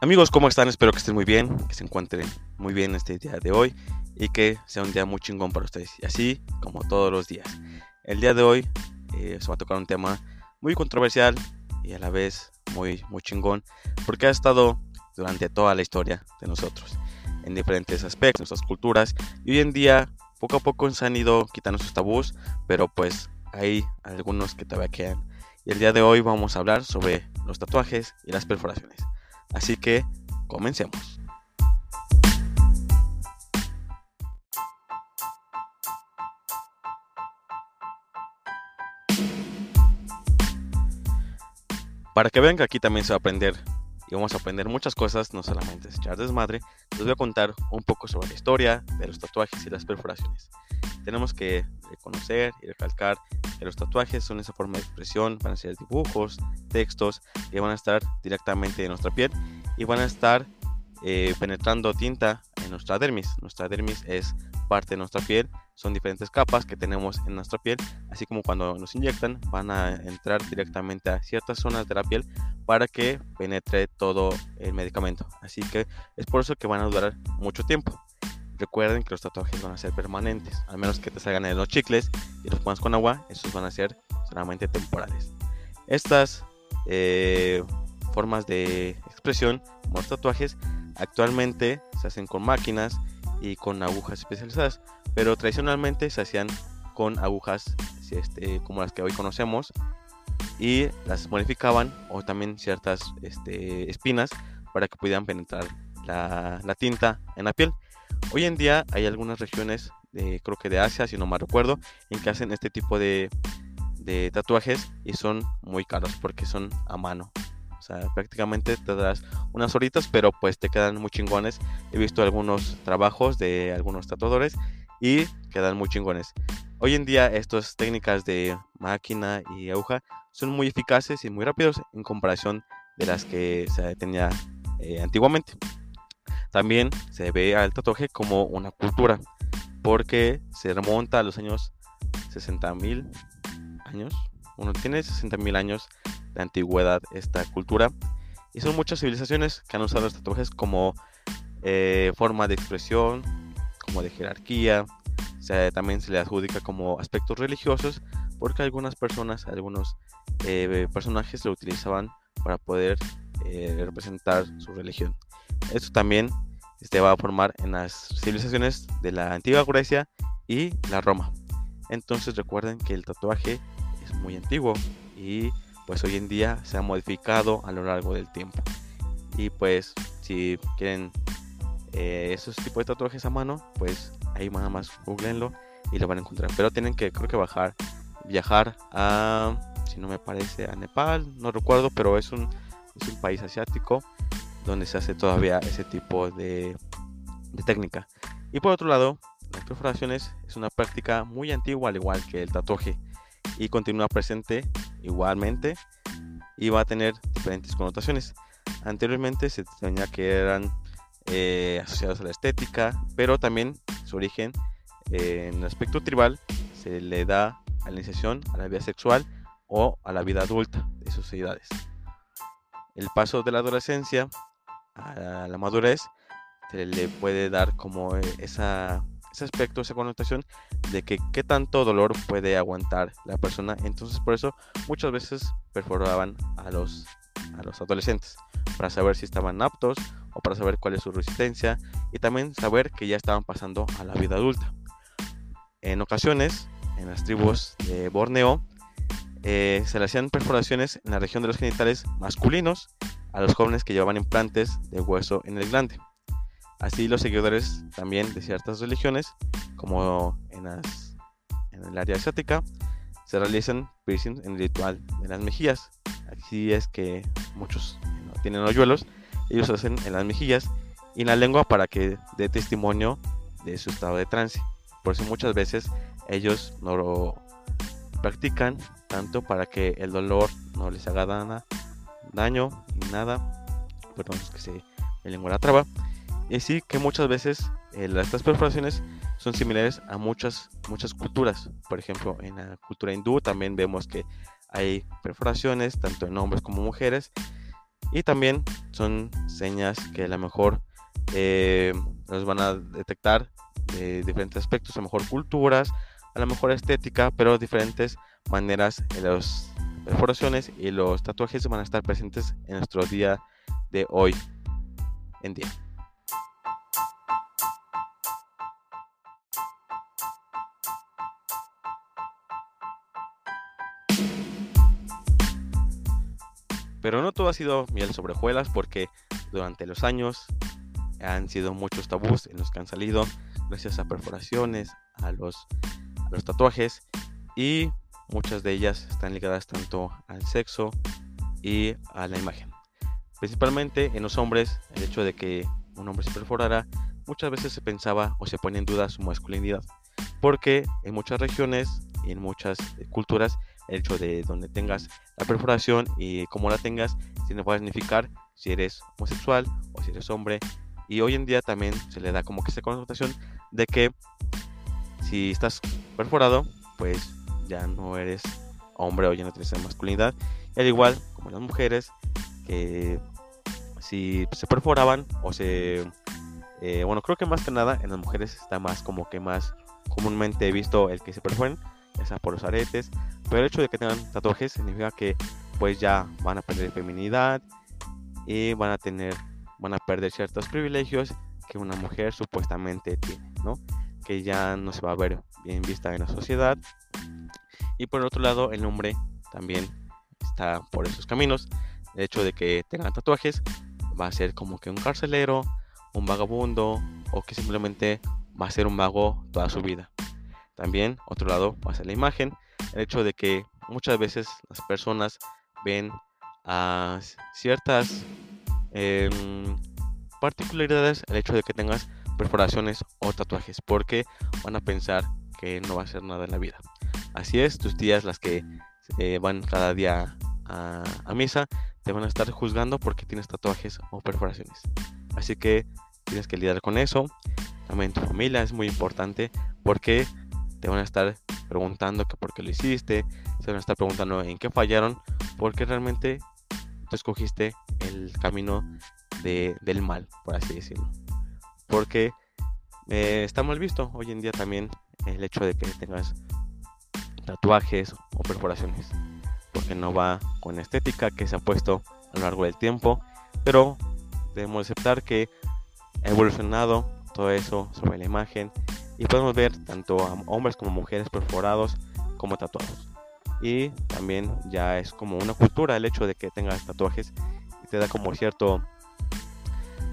Amigos, ¿cómo están? Espero que estén muy bien, que se encuentren muy bien este día de hoy y que sea un día muy chingón para ustedes. Y así como todos los días. El día de hoy eh, se va a tocar un tema muy controversial y a la vez muy, muy chingón porque ha estado durante toda la historia de nosotros en diferentes aspectos, nuestras culturas y hoy en día poco a poco se han ido quitando sus tabús, pero pues hay algunos que todavía quedan. Y el día de hoy vamos a hablar sobre los tatuajes y las perforaciones. Así que comencemos. Para que vean que aquí también se va a aprender y vamos a aprender muchas cosas, no solamente es echar desmadre, les voy a contar un poco sobre la historia de los tatuajes y las perforaciones. Tenemos que reconocer y recalcar los tatuajes son esa forma de expresión, van a ser dibujos, textos que van a estar directamente en nuestra piel y van a estar eh, penetrando tinta en nuestra dermis. Nuestra dermis es parte de nuestra piel, son diferentes capas que tenemos en nuestra piel, así como cuando nos inyectan van a entrar directamente a ciertas zonas de la piel para que penetre todo el medicamento. Así que es por eso que van a durar mucho tiempo. Recuerden que los tatuajes van a ser permanentes, al menos que te salgan en los chicles y los pongas con agua, esos van a ser solamente temporales. Estas eh, formas de expresión, como los tatuajes, actualmente se hacen con máquinas y con agujas especializadas, pero tradicionalmente se hacían con agujas este, como las que hoy conocemos y las modificaban o también ciertas este, espinas para que pudieran penetrar la, la tinta en la piel. Hoy en día hay algunas regiones, de, creo que de Asia, si no mal recuerdo, en que hacen este tipo de, tatuajes y son muy caros porque son a mano. O sea, prácticamente te das unas horitas, pero pues te quedan muy chingones. He visto algunos trabajos de algunos tatuadores y quedan muy chingones. Hoy en día estas técnicas de máquina y aguja son muy eficaces y muy rápidos en comparación de las que se tenía eh, antiguamente. También se ve al tatuaje como una cultura, porque se remonta a los años 60.000 años. Uno tiene 60.000 años de antigüedad esta cultura. Y son muchas civilizaciones que han usado los tatuajes como eh, forma de expresión, como de jerarquía. también se le adjudica como aspectos religiosos, porque algunas personas, algunos eh, personajes lo utilizaban para poder eh, representar su religión. Esto también este, va a formar en las civilizaciones de la antigua Grecia y la Roma. Entonces recuerden que el tatuaje es muy antiguo y pues hoy en día se ha modificado a lo largo del tiempo. Y pues si quieren eh, esos tipos de tatuajes a mano, pues ahí nada más googleenlo y lo van a encontrar. Pero tienen que creo que bajar, viajar a, si no me parece, a Nepal, no recuerdo, pero es un, es un país asiático donde se hace todavía ese tipo de, técnica. Y por otro lado, las perforaciones es una práctica muy antigua al igual que el tatuaje y continúa presente igualmente y va a tener diferentes connotaciones. Anteriormente se tenía que eran eh, asociados a la estética, pero también su origen eh, en el aspecto tribal se le da a la iniciación a la vida sexual o a la vida adulta de sus sociedades. El paso de la adolescencia a la madurez, se le puede dar como eh, esa, ese aspecto, esa connotación de que qué tanto dolor puede aguantar la persona. Entonces por eso muchas veces perforaban a los, a los adolescentes para saber si estaban aptos o para saber cuál es su resistencia y también saber que ya estaban pasando a la vida adulta. En ocasiones, en las tribus de Borneo, eh, se le hacían perforaciones en la región de los genitales masculinos a los jóvenes que llevaban implantes de hueso en el glande. Así los seguidores también de ciertas religiones, como en, el área asiática, se realizan piercing en el ritual de las mejillas. Así es que muchos no tienen hoyuelos, ellos hacen en las mejillas y en la lengua para que dé testimonio de su estado de trance. Por eso muchas veces ellos no lo practican tanto para que el dolor no les haga nada daño y nada. Perdón, es que se me lengua la traba. Y así que muchas veces eh, estas perforaciones son similares a muchas, muchas culturas. Por ejemplo, en la cultura hindú también vemos que hay perforaciones tanto en hombres como mujeres. Y también son señas que a lo mejor eh, nos van a detectar de diferentes aspectos, a lo mejor culturas, a lo mejor estética, pero diferentes maneras en las perforaciones y los tatuajes van a estar presentes en nuestro día de hoy en día. Pero no todo ha sido miel sobre hojuelas porque durante los años han sido muchos tabús en los que han salido gracias a perforaciones, a los, a los tatuajes y muchas de ellas están ligadas tanto al sexo y a la imagen. Principalmente en los hombres, el hecho de que un hombre se perforara muchas veces se pensaba o se pone en duda su masculinidad, porque en muchas regiones y en muchas culturas el hecho de donde tengas la perforación y cómo la tengas, tiene a significar si eres homosexual o si eres hombre. Y hoy en día también se le da como que esa connotación de que si estás perforado, pues ya no eres hombre o ya no tienes masculinidad. Y al igual como las mujeres, que si se perforaban o se... Eh, bueno, creo que más que nada en las mujeres está más como que más comúnmente visto el que se perforen, ya sea por los aretes, pero el hecho de que tengan tatuajes significa que pues ya van a perder feminidad y van a tener, van a perder ciertos privilegios que una mujer supuestamente tiene, ¿no? Que ya no se va a ver bien vista en la sociedad. Y por otro lado, el hombre también está por esos caminos. El hecho de que tengan tatuajes va a ser como que un carcelero, un vagabundo o que simplemente va a ser un vago toda su vida. También, otro lado, va a ser la imagen el hecho de que muchas veces las personas ven a ciertas em, particularidades el hecho de que tengas perforaciones o tatuajes porque van a pensar que no va a ser nada en la vida. Así es, tus tías las que eh, van cada día a, misa te van a estar juzgando porque tienes tatuajes o perforaciones. Así que tienes que lidiar con eso. También tu familia es muy importante porque te van a estar preguntando que por qué lo hiciste, se van a estar preguntando en qué fallaron, porque realmente tú escogiste el camino del mal, por así decirlo. Porque eh, está mal visto hoy en día también el hecho de que tengas tatuajes o perforaciones, porque no va con la estética que se ha puesto a lo largo del tiempo, pero debemos aceptar que ha evolucionado todo eso sobre la imagen y podemos ver tanto a hombres como mujeres perforados como tatuados. Y también ya es como una cultura el hecho de que tengas tatuajes y te da como cierto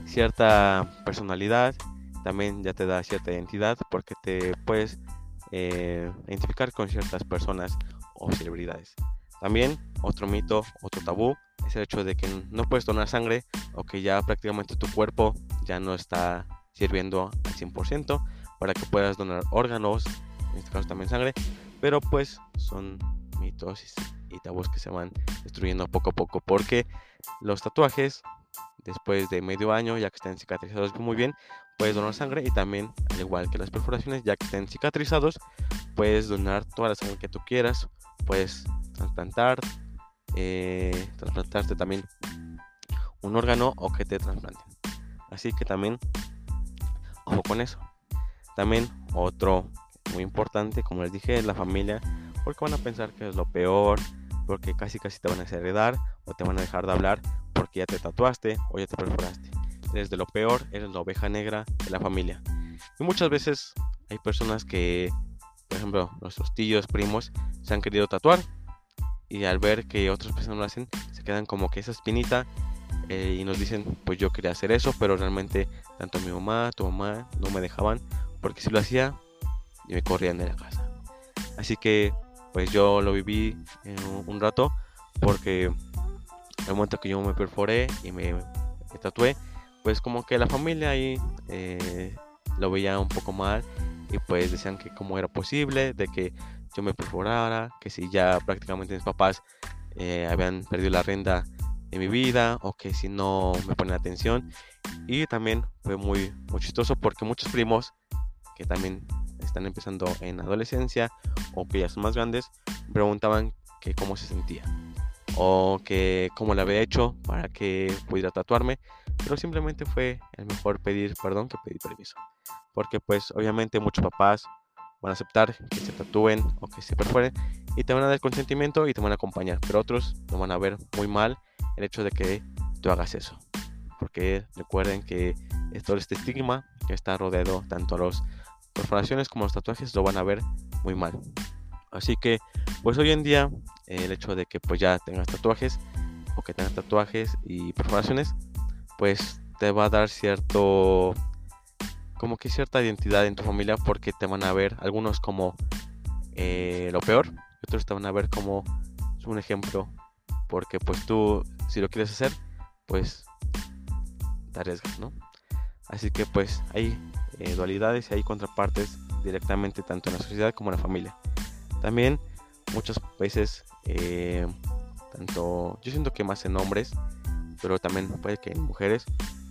cierta personalidad, también ya te da cierta identidad porque te puedes eh, identificar con ciertas personas o celebridades. También otro mito, otro tabú es el hecho de que no puedes donar sangre o que ya prácticamente tu cuerpo ya no está sirviendo al 100% para que puedas donar órganos, en este caso también sangre, pero pues son mitos y tabús que se van destruyendo poco a poco porque los tatuajes después de medio año ya que estén cicatrizados muy bien puedes donar sangre y también al igual que las perforaciones ya que estén cicatrizados puedes donar toda la sangre que tú quieras puedes trasplantar eh, también un órgano o que te trasplanten así que también ojo con eso también otro muy importante, como les dije, es la familia, porque van a pensar que es lo peor, porque casi casi te van a heredar o te van a dejar de hablar porque ya te tatuaste o ya te perforaste. Eres de lo peor, eres la oveja negra de la familia. Y muchas veces hay personas que, por ejemplo, nuestros tíos, primos, se han querido tatuar y al ver que otras personas lo hacen, se quedan como que esa espinita eh, y nos dicen, pues yo quería hacer eso, pero realmente tanto mi mamá, tu mamá no me dejaban porque si lo hacía, me corrían de la casa. Así que, pues yo lo viví un, rato, porque el momento que yo me perforé y me, tatué, pues como que la familia ahí eh, lo veía un poco mal y pues decían que cómo era posible de que yo me perforara, que si ya prácticamente mis papás eh, habían perdido la renta de mi vida o que si no me ponen atención. Y también fue muy, muy chistoso porque muchos primos que también están empezando en adolescencia o que ya son más grandes, preguntaban que cómo se sentía o que cómo lo había hecho para que pudiera tatuarme, pero simplemente fue el mejor pedir perdón que pedir permiso. Porque pues obviamente muchos papás van a aceptar que se tatúen o que se perforen y te van a dar consentimiento y te van a acompañar, pero otros lo van a ver muy mal el hecho de que tú hagas eso. Porque recuerden que todo este estigma que está rodeado tanto a las perforaciones como a los tatuajes lo van a ver muy mal. Así que pues hoy en día el hecho de que pues ya tengas tatuajes o que tengas tatuajes y perforaciones pues te va a dar cierto como que cierta identidad en tu familia porque te van a ver algunos como eh, lo peor y otros te van a ver como un ejemplo porque pues tú si lo quieres hacer pues te arriesgas no así que pues hay eh, dualidades y hay contrapartes directamente tanto en la sociedad como en la familia. También muchas veces eh, tanto yo siento que más en hombres pero también puede que en mujeres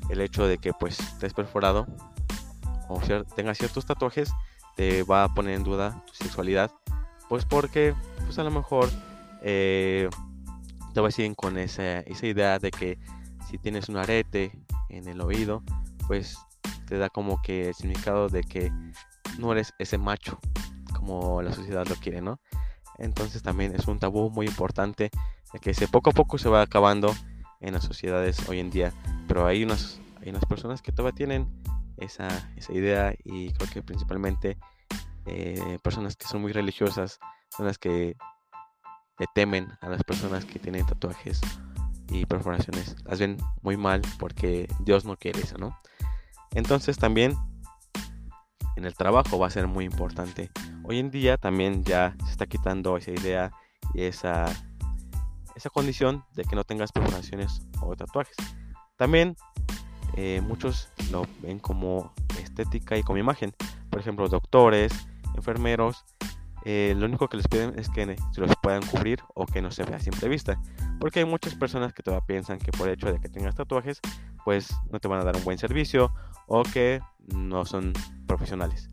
el hecho de que pues estés perforado o tengas ciertos tatuajes te va a poner en duda tu sexualidad pues porque pues a lo mejor eh, te vas a con esa, esa idea de que si tienes un arete en el oído pues te da como que el significado de que no eres ese macho como la sociedad lo quiere, ¿no? Entonces también es un tabú muy importante que se, poco a poco se va acabando en las sociedades hoy en día. Pero hay unas, hay unas personas que todavía tienen esa, esa idea y creo que principalmente eh, personas que son muy religiosas son las que temen a las personas que tienen tatuajes y perforaciones. Las ven muy mal porque Dios no quiere eso, ¿no? Entonces también en el trabajo va a ser muy importante. Hoy en día también ya se está quitando esa idea y esa esa condición de que no tengas perforaciones o tatuajes. También eh, muchos lo ven como estética y como imagen. Por ejemplo, doctores, enfermeros, eh, lo único que les piden es que se los puedan cubrir o que no se vea a simple vista. Porque hay muchas personas que todavía piensan que por el hecho de que tengas tatuajes, pues no te van a dar un buen servicio o que no son profesionales.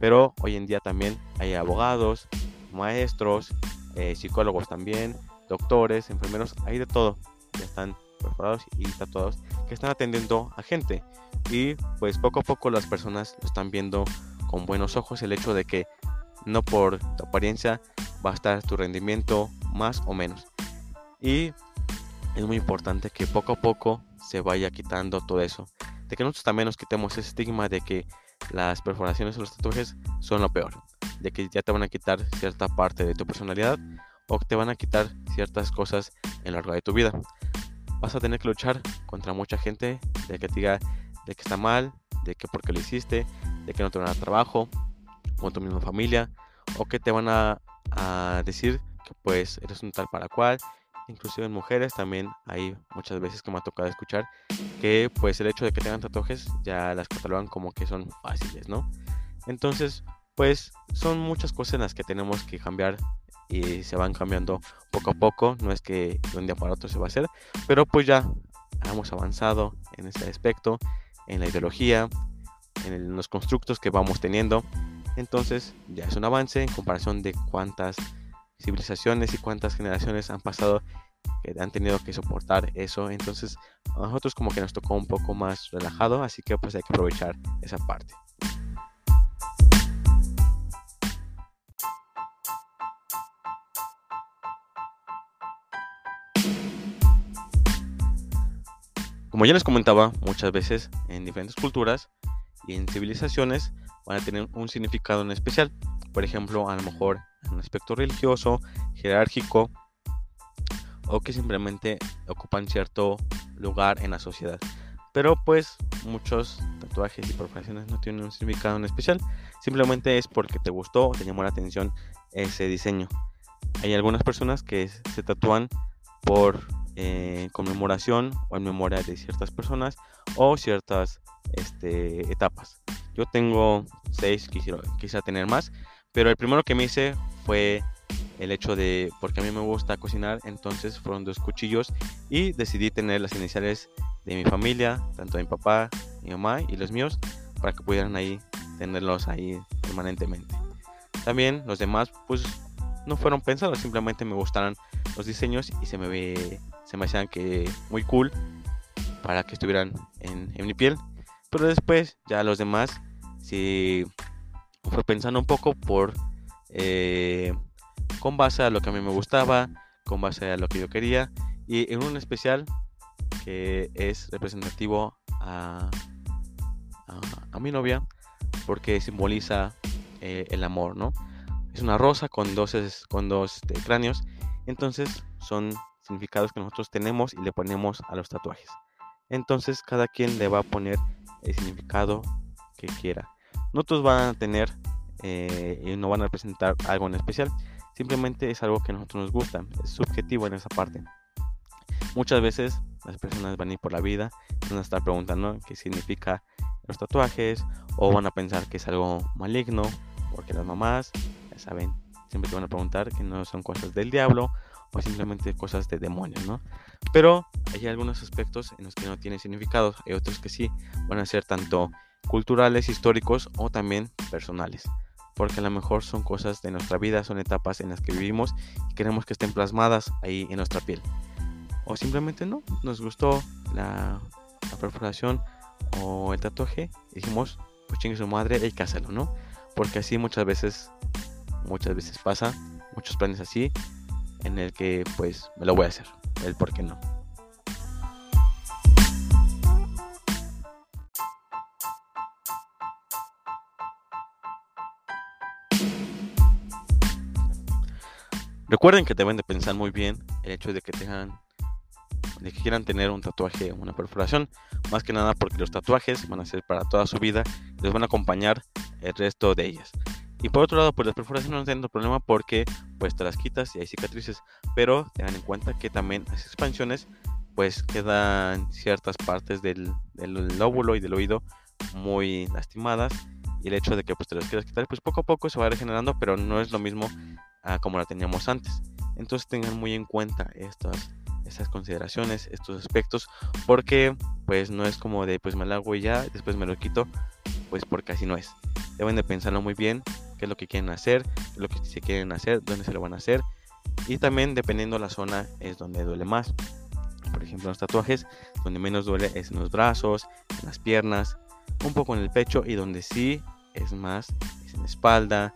Pero hoy en día también hay abogados, maestros, eh, psicólogos también, doctores, enfermeros, hay de todo. Ya están perforados y tatuados que están atendiendo a gente. Y pues poco a poco las personas lo están viendo con buenos ojos el hecho de que no por tu apariencia va a estar tu rendimiento más o menos. Y es muy importante que poco a poco se vaya quitando todo eso. De que nosotros también nos quitemos ese estigma de que las perforaciones o los tatuajes son lo peor. De que ya te van a quitar cierta parte de tu personalidad o te van a quitar ciertas cosas en lo largo de tu vida. Vas a tener que luchar contra mucha gente de que te diga de que está mal, de que porque lo hiciste, de que no te van a dar trabajo, con tu misma familia, o que te van a, decir que pues eres un tal para cual. Inclusive en mujeres también hay muchas veces que me ha tocado escuchar que pues el hecho de que tengan tatuajes ya las catalogan como que son fáciles, ¿no? Entonces, pues son muchas cosas en las que tenemos que cambiar y se van cambiando poco a poco, no es que un día para otro se va a hacer, pero pues ya hemos avanzado en este aspecto, en la ideología, en los constructos que vamos teniendo, entonces ya es un avance en comparación de cuántas civilizaciones y cuántas generaciones han pasado que han tenido que soportar eso, entonces a nosotros como que nos tocó un poco más relajado, así que pues hay que aprovechar esa parte. Como ya les comentaba, muchas veces en diferentes culturas y en civilizaciones van a tener un significado en especial. Por ejemplo, a lo mejor en aspecto religioso, jerárquico o que simplemente ocupan cierto lugar en la sociedad. Pero pues muchos tatuajes y profesiones no tienen un significado en especial. Simplemente es porque te gustó o te llamó la atención ese diseño. Hay algunas personas que se tatúan por eh, conmemoración o en memoria de ciertas personas o ciertas este, etapas. Yo tengo seis, quisiera, quisiera tener más, pero el primero que me hice fue el hecho de, porque a mí me gusta cocinar, entonces fueron dos cuchillos y decidí tener las iniciales de mi familia, tanto de mi papá, mi mamá y los míos, para que pudieran ahí tenerlos ahí permanentemente. También los demás, pues no fueron pensados, simplemente me gustaron los diseños y se me ve, se me hacían que muy cool para que estuvieran en, mi piel. Pero después ya los demás sí fue pensando un poco por eh, con base a lo que a mí me gustaba, con base a lo que yo quería y en un especial que es representativo a, a, mi novia porque simboliza eh, el amor, ¿no? Es una rosa con dos, con dos este, cráneos, entonces son significados que nosotros tenemos y le ponemos a los tatuajes. Entonces cada quien le va a poner el significado que quiera. No todos van a tener eh, y no van a representar algo en especial. Simplemente es algo que a nosotros nos gusta. Es subjetivo en esa parte. Muchas veces las personas van a ir por la vida van a estar preguntando qué significa los tatuajes o van a pensar que es algo maligno porque las mamás, ya saben, siempre te van a preguntar que no son cosas del diablo o simplemente cosas de demonios, ¿no? Pero hay algunos aspectos en los que no tienen significado, hay otros que sí van a ser tanto culturales, históricos o también personales. Porque a lo mejor son cosas de nuestra vida, son etapas en las que vivimos y queremos que estén plasmadas ahí en nuestra piel. O simplemente no, nos gustó la, perforación o el tatuaje y dijimos, pues chingue su madre, hay que ¿no? Porque así muchas veces, muchas veces pasa, muchos planes así, en el que pues me lo voy a hacer, el por qué no. Recuerden que deben de pensar muy bien el hecho de que tengan de que quieran tener un tatuaje o una perforación, más que nada porque los tatuajes van a ser para toda su vida les van a acompañar el resto de ellas. Y por otro lado, pues las perforaciones no tienen problema porque pues te las quitas y hay cicatrices, pero tengan en cuenta que también las expansiones pues quedan ciertas partes del, del lóbulo y del oído muy lastimadas y el hecho de que pues te las quieras quitar pues poco a poco se va regenerando pero no es lo mismo como la teníamos antes entonces tengan muy en cuenta estas estas consideraciones estos aspectos porque pues no es como de pues me lo hago y ya después me lo quito pues porque así no es deben de pensarlo muy bien qué es lo que quieren hacer, lo que se quieren hacer, dónde se lo van a hacer. Y también dependiendo la zona es donde duele más. Por ejemplo, los tatuajes, donde menos duele es en los brazos, en las piernas, un poco en el pecho y donde sí es más es en la espalda,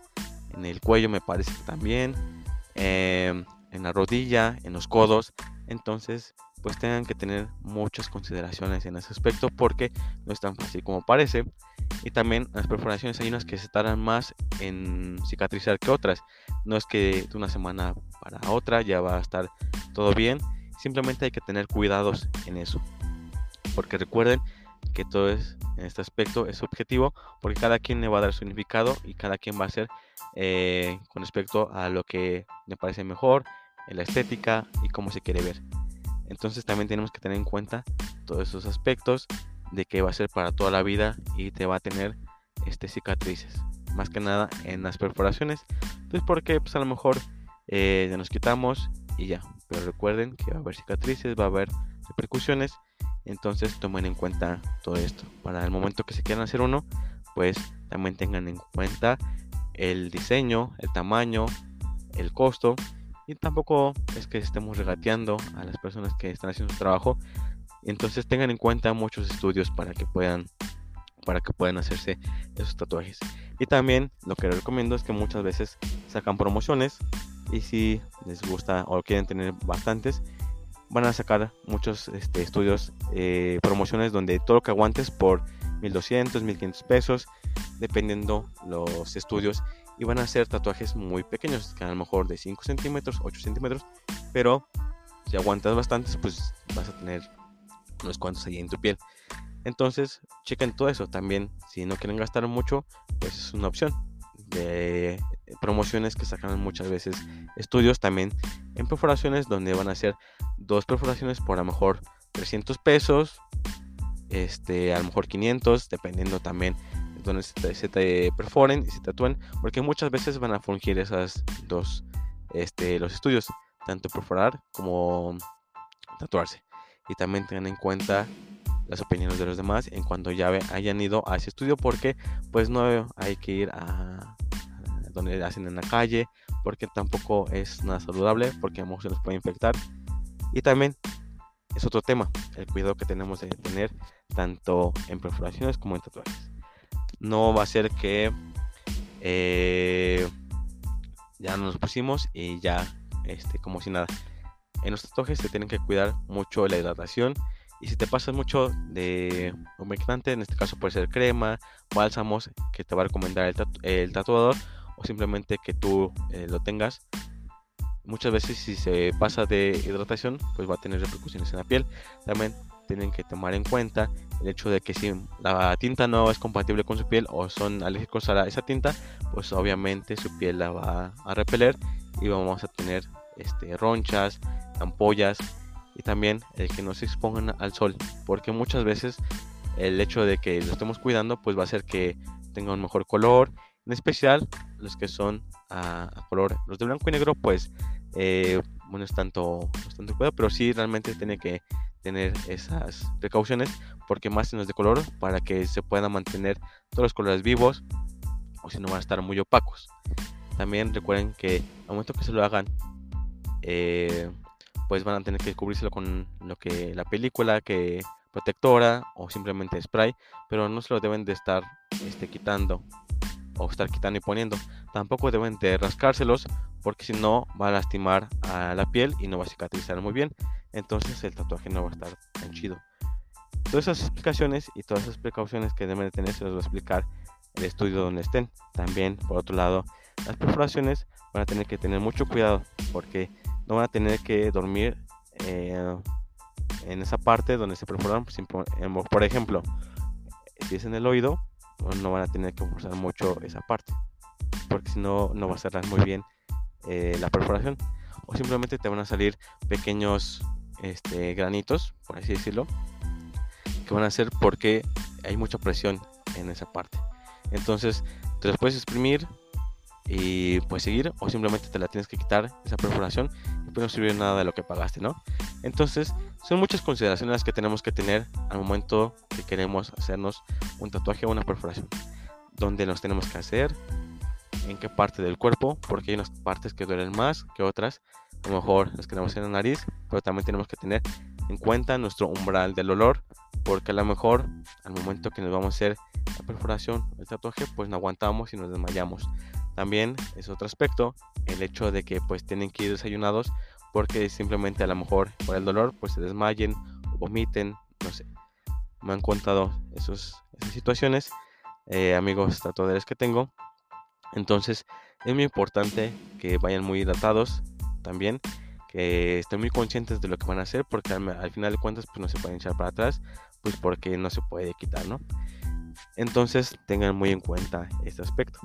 en el cuello me parece que también, em, en la rodilla, en los codos. Entonces, pues tengan que tener muchas consideraciones en ese aspecto porque no es tan fácil como parece. Y también las perforaciones hay unas que se tardan más en cicatrizar que otras. No es que de una semana para otra ya va a estar todo bien. Simplemente hay que tener cuidados en eso. Porque recuerden que todo es en este aspecto es subjetivo porque cada quien le va a dar su significado y cada quien va a hacer eh, con respecto a lo que le parece mejor, en la estética y cómo se quiere ver. Entonces también tenemos que tener en cuenta todos esos aspectos de que va a ser para toda la vida y te va a tener este, cicatrices. Más que nada en las perforaciones. Pues porque pues a lo mejor eh, nos quitamos y ya. Pero recuerden que va a haber cicatrices, va a haber repercusiones. Entonces tomen en cuenta todo esto. Para el momento que se quieran hacer uno, pues también tengan en cuenta el diseño, el tamaño, el costo. Y tampoco es que estemos regateando a las personas que están haciendo su trabajo, entonces tengan en cuenta muchos estudios para que puedan para que puedan hacerse esos tatuajes. Y también lo que les recomiendo es que muchas veces sacan promociones y si les gusta o quieren tener bastantes, van a sacar muchos este, estudios, eh, promociones donde todo lo que aguantes por 1200, 1500 pesos, dependiendo los estudios. Y van a ser tatuajes muy pequeños, que a lo mejor de 5 centímetros, 8 centímetros, pero si aguantas bastantes, pues vas a tener unos cuantos ahí en tu piel. Entonces, chequen todo eso. También, si no quieren gastar mucho, pues es una opción de promociones que sacan muchas veces estudios también en perforaciones donde van a hacer dos perforaciones por a lo mejor 300 pesos, este, a lo mejor 500, dependiendo también de donde se te, perforen y se tatúen, porque muchas veces van a fungir esas dos, este, los estudios, tanto perforar como tatuarse. Y también tengan en cuenta las opiniones de los demás en cuanto ya hayan ido a ese estudio porque pues no hay que ir a, donde hacen en la calle porque tampoco es nada saludable, porque a se nos puede infectar. Y también es otro tema, el cuidado que tenemos de tener tanto en perforaciones como en tatuajes. No va a ser que eh, ya nos pusimos y ya, este, como si nada. En los tatuajes se tienen que cuidar mucho la hidratación y si te pasas mucho de humectante, en este caso puede ser crema, bálsamos que te va a recomendar el, tatuador o simplemente que tú eh, lo tengas. Muchas veces si se pasa de hidratación, pues va a tener repercusiones en la piel. También tienen que tomar en cuenta el hecho de que si la tinta no es compatible con su piel o son alérgicos a esa tinta, pues obviamente su piel la va a repeler y vamos a tener este, ronchas, ampollas y también el que no se expongan al sol, porque muchas veces el hecho de que lo estemos cuidando pues va a hacer que tenga un mejor color, en especial los que son a, color, los de blanco y negro pues eh, bueno es tanto, no cuidado, pero sí realmente tiene que tener esas precauciones porque más en los de color para que se puedan mantener todos los colores vivos o si no van a estar muy opacos. También recuerden que al momento que se lo hagan eh, pues van a tener que cubrírselo con lo que la película que protectora o simplemente spray, pero no se lo deben de estar este, quitando o estar quitando y poniendo. Tampoco deben de rascárselos porque si no va a lastimar a la piel y no va a cicatrizar muy bien. Entonces el tatuaje no va a estar tan chido. Todas esas explicaciones y todas esas precauciones que deben de tener se las voy a explicar el estudio donde estén. También, por otro lado, las perforaciones van a tener que tener mucho cuidado porque no van a tener que dormir eh, en esa parte donde se perforan. Pues, por ejemplo, si es en el oído, no van a tener que forzar mucho esa parte, porque si no, no va a cerrar muy bien eh, la perforación. O simplemente te van a salir pequeños este, granitos, por así decirlo, que van a ser porque hay mucha presión en esa parte. Entonces, te los puedes exprimir y pues seguir o simplemente te la tienes que quitar esa perforación y pues no sirve nada de lo que pagaste, ¿no? Entonces son muchas consideraciones las que tenemos que tener al momento que queremos hacernos un tatuaje o una perforación. Dónde nos tenemos que hacer, en qué parte del cuerpo, porque hay unas partes que duelen más que otras. A lo mejor las queremos en la nariz, pero también tenemos que tener en cuenta nuestro umbral del olor, porque a lo mejor al momento que nos vamos a hacer la perforación, el tatuaje, pues no aguantamos y nos desmayamos. También es otro aspecto el hecho de que pues tienen que ir desayunados porque simplemente a lo mejor por el dolor pues se desmayen o vomiten, no sé. Me han contado esos, esas situaciones, eh, amigos tatuadores que tengo. Entonces es muy importante que vayan muy hidratados también, que estén muy conscientes de lo que van a hacer porque al, final de cuentas pues no se pueden echar para atrás, pues porque no se puede quitar, ¿no? Entonces tengan muy en cuenta este aspecto.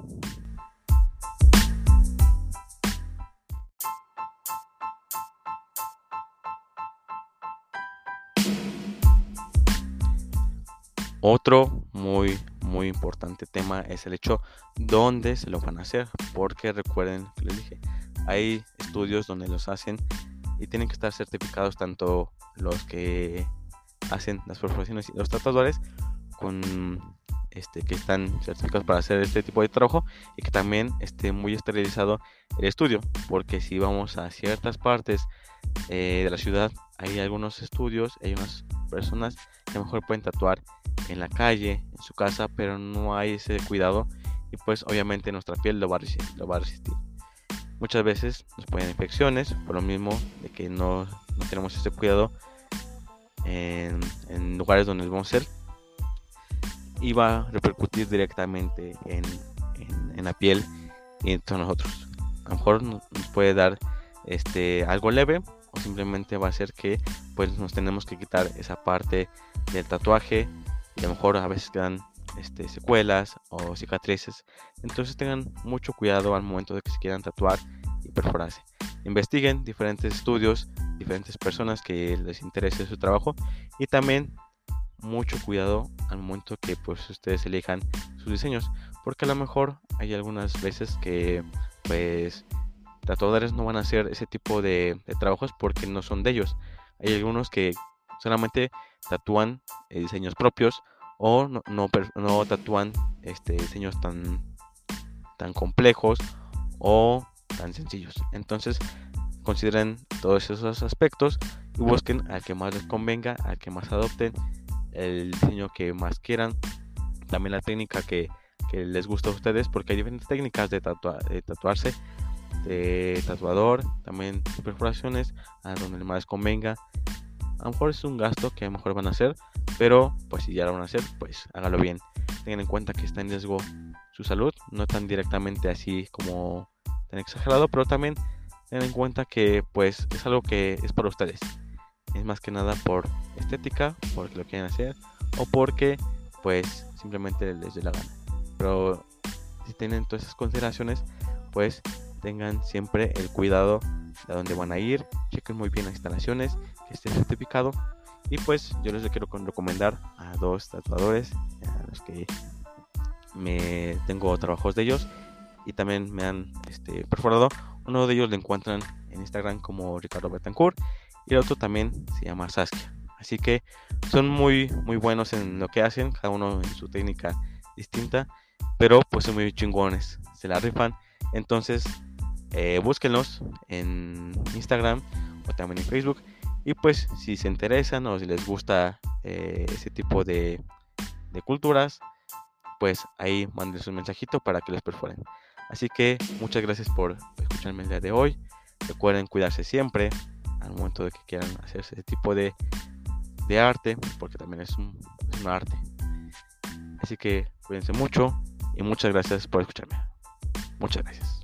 Otro muy, muy importante tema es el hecho dónde se lo van a hacer. Porque recuerden que les dije, hay estudios donde los hacen y tienen que estar certificados tanto los que hacen las perforaciones y los tratadores con este, que están certificados para hacer este tipo de trabajo y que también esté muy esterilizado el estudio porque si vamos a ciertas partes eh, de la ciudad hay algunos estudios hay unas personas que mejor pueden tatuar en la calle, en su casa, pero no hay ese cuidado y pues obviamente nuestra piel lo va a resistir. Lo va a resistir. Muchas veces nos pueden infecciones por lo mismo de que no, no tenemos ese cuidado en, en, lugares donde vamos a ser y va a repercutir directamente en, en, la piel y en todos nosotros. A lo mejor nos puede dar este, algo leve o simplemente va a ser que pues nos tenemos que quitar esa parte del tatuaje y a lo mejor a veces quedan este, secuelas o cicatrices. Entonces tengan mucho cuidado al momento de que se quieran tatuar y perforarse. Investiguen diferentes estudios, diferentes personas que les interese su trabajo y también mucho cuidado al momento que pues ustedes elijan sus diseños porque a lo mejor hay algunas veces que pues tatuadores no van a hacer ese tipo de, de trabajos porque no son de ellos hay algunos que solamente tatúan eh, diseños propios o no, no, tatúan este, diseños tan, tan complejos o tan sencillos. Entonces, consideren todos esos aspectos y busquen al que más les convenga, al que más adopten, el diseño que más quieran, también la técnica que, les gusta a ustedes, porque hay diferentes técnicas de, de tatuarse, de tatuador, también perforaciones, a donde más convenga. A lo mejor es un gasto que a lo mejor van a hacer, pero pues si ya lo van a hacer, pues hágalo bien. Tengan en cuenta que está en riesgo su salud, no tan directamente así como tan exagerado, pero también tengan en cuenta que pues es algo que es para ustedes. Es más que nada por estética, porque lo quieren hacer o porque pues simplemente les dé la gana. Pero si tienen todas esas consideraciones, pues tengan siempre el cuidado de dónde van a ir, chequen muy bien las instalaciones, que esté certificado. Y pues yo les quiero recomendar a dos tatuadores, a los que me tengo trabajos de ellos y también me han este, perforado. Uno de ellos lo encuentran en Instagram como Ricardo Betancourt y el otro también se llama Saskia. Así que son muy muy buenos en lo que hacen, cada uno en su técnica distinta, pero pues son muy chingones, se la rifan. Entonces eh, en Instagram o también en Facebook. Y pues si se interesan o si les gusta eh, ese tipo de, de culturas, pues ahí manden un mensajito para que les perforen. Así que muchas gracias por escucharme el día de hoy. Recuerden cuidarse siempre al momento de que quieran hacer ese tipo de, de arte, porque también es un, es un arte. Así que cuídense mucho y muchas gracias por escucharme. Muchas gracias.